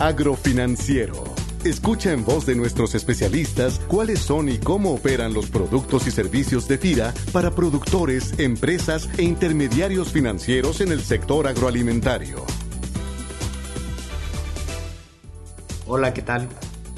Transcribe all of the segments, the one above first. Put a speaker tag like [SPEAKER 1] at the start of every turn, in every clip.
[SPEAKER 1] Agrofinanciero. Escucha en voz de nuestros especialistas cuáles son y cómo operan los productos y servicios de FIRA para productores, empresas e intermediarios financieros en el sector agroalimentario.
[SPEAKER 2] Hola, ¿qué tal?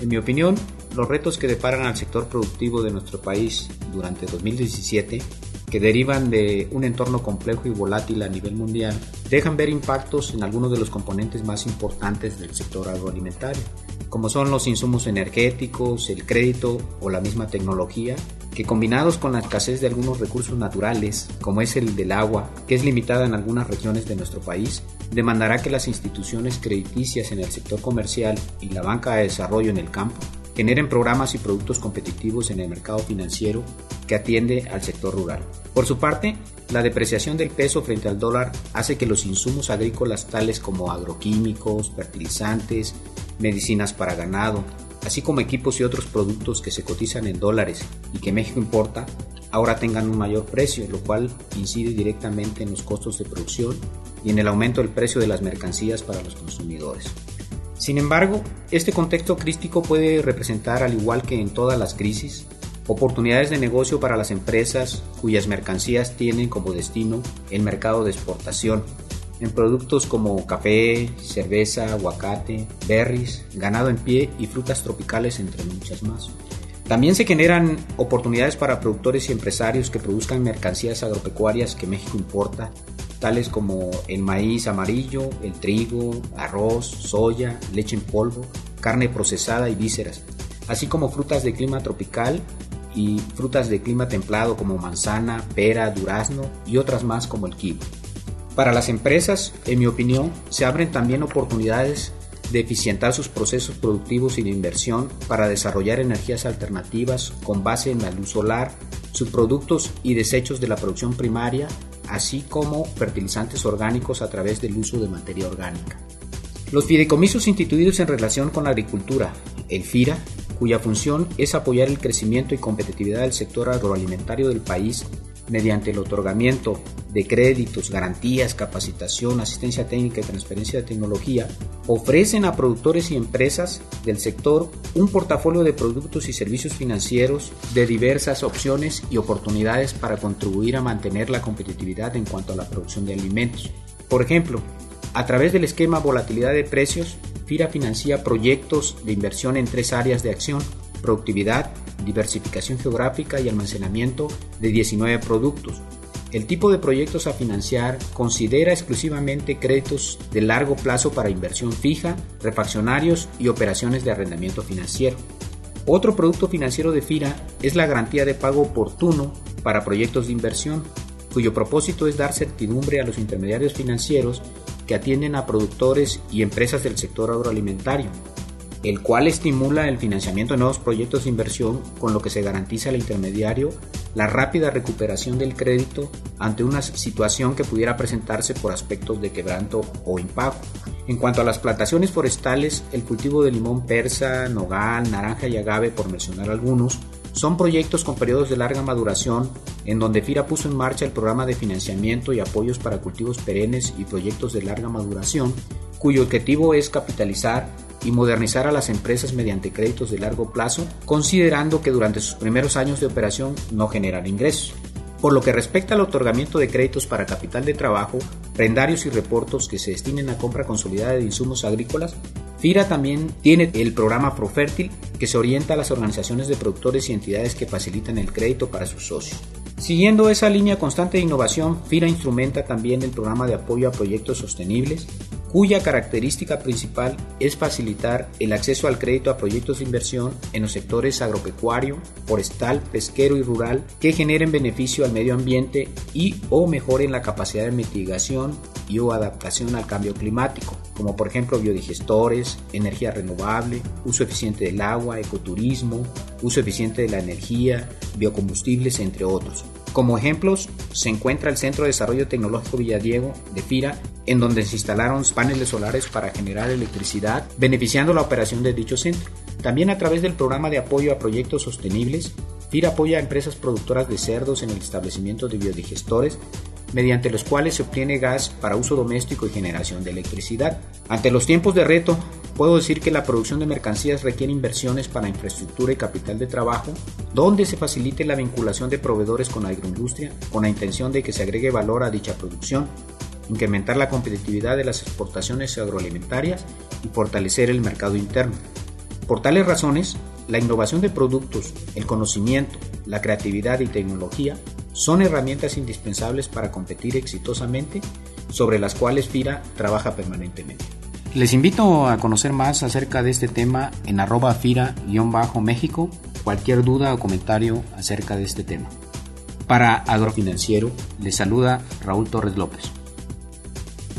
[SPEAKER 2] En mi opinión, los retos que deparan al sector productivo de nuestro país durante 2017 que derivan de un entorno complejo y volátil a nivel mundial, dejan ver impactos en algunos de los componentes más importantes del sector agroalimentario, como son los insumos energéticos, el crédito o la misma tecnología, que combinados con la escasez de algunos recursos naturales, como es el del agua, que es limitada en algunas regiones de nuestro país, demandará que las instituciones crediticias en el sector comercial y la banca de desarrollo en el campo generen programas y productos competitivos en el mercado financiero que atiende al sector rural. Por su parte, la depreciación del peso frente al dólar hace que los insumos agrícolas tales como agroquímicos, fertilizantes, medicinas para ganado, así como equipos y otros productos que se cotizan en dólares y que México importa, ahora tengan un mayor precio, lo cual incide directamente en los costos de producción y en el aumento del precio de las mercancías para los consumidores. Sin embargo, este contexto crítico puede representar, al igual que en todas las crisis, oportunidades de negocio para las empresas cuyas mercancías tienen como destino el mercado de exportación, en productos como café, cerveza, aguacate, berries, ganado en pie y frutas tropicales, entre muchas más. También se generan oportunidades para productores y empresarios que produzcan mercancías agropecuarias que México importa tales como el maíz amarillo, el trigo, arroz, soya, leche en polvo, carne procesada y vísceras, así como frutas de clima tropical y frutas de clima templado como manzana, pera, durazno y otras más como el kiwi. Para las empresas, en mi opinión, se abren también oportunidades de eficientar sus procesos productivos y de inversión para desarrollar energías alternativas con base en la luz solar, subproductos y desechos de la producción primaria así como fertilizantes orgánicos a través del uso de materia orgánica. Los fideicomisos instituidos en relación con la agricultura, el FIRA, cuya función es apoyar el crecimiento y competitividad del sector agroalimentario del país mediante el otorgamiento de créditos, garantías, capacitación, asistencia técnica y transferencia de tecnología, ofrecen a productores y empresas del sector un portafolio de productos y servicios financieros de diversas opciones y oportunidades para contribuir a mantener la competitividad en cuanto a la producción de alimentos. Por ejemplo, a través del esquema volatilidad de precios, FIRA financia proyectos de inversión en tres áreas de acción, productividad, diversificación geográfica y almacenamiento de 19 productos. El tipo de proyectos a financiar considera exclusivamente créditos de largo plazo para inversión fija, refaccionarios y operaciones de arrendamiento financiero. Otro producto financiero de FIRA es la garantía de pago oportuno para proyectos de inversión, cuyo propósito es dar certidumbre a los intermediarios financieros que atienden a productores y empresas del sector agroalimentario, el cual estimula el financiamiento de nuevos proyectos de inversión con lo que se garantiza al intermediario la rápida recuperación del crédito ante una situación que pudiera presentarse por aspectos de quebranto o impago. En cuanto a las plantaciones forestales, el cultivo de limón persa, nogal, naranja y agave, por mencionar algunos, son proyectos con periodos de larga maduración en donde FIRA puso en marcha el programa de financiamiento y apoyos para cultivos perennes y proyectos de larga maduración, cuyo objetivo es capitalizar y modernizar a las empresas mediante créditos de largo plazo, considerando que durante sus primeros años de operación no generan ingresos. Por lo que respecta al otorgamiento de créditos para capital de trabajo, prendarios y reportos que se destinen a compra consolidada de insumos agrícolas, FIRA también tiene el programa ProFértil que se orienta a las organizaciones de productores y entidades que facilitan el crédito para sus socios. Siguiendo esa línea constante de innovación, FIRA instrumenta también el programa de apoyo a proyectos sostenibles, cuya característica principal es facilitar el acceso al crédito a proyectos de inversión en los sectores agropecuario, forestal, pesquero y rural que generen beneficio al medio ambiente y o mejoren la capacidad de mitigación y o adaptación al cambio climático, como por ejemplo biodigestores, energía renovable, uso eficiente del agua, ecoturismo, uso eficiente de la energía, biocombustibles, entre otros. Como ejemplos, se encuentra el Centro de Desarrollo Tecnológico Villadiego de FIRA, en donde se instalaron paneles solares para generar electricidad, beneficiando la operación de dicho centro. También a través del programa de apoyo a proyectos sostenibles, FIRA apoya a empresas productoras de cerdos en el establecimiento de biodigestores, mediante los cuales se obtiene gas para uso doméstico y generación de electricidad. Ante los tiempos de reto puedo decir que la producción de mercancías requiere inversiones para infraestructura y capital de trabajo, donde se facilite la vinculación de proveedores con la agroindustria con la intención de que se agregue valor a dicha producción, incrementar la competitividad de las exportaciones agroalimentarias y fortalecer el mercado interno. Por tales razones, la innovación de productos, el conocimiento, la creatividad y tecnología son herramientas indispensables para competir exitosamente sobre las cuales FIRA trabaja permanentemente. Les invito a conocer más acerca de este tema en arroba fira-méxico, cualquier duda o comentario acerca de este tema. Para Agrofinanciero, les saluda Raúl Torres López.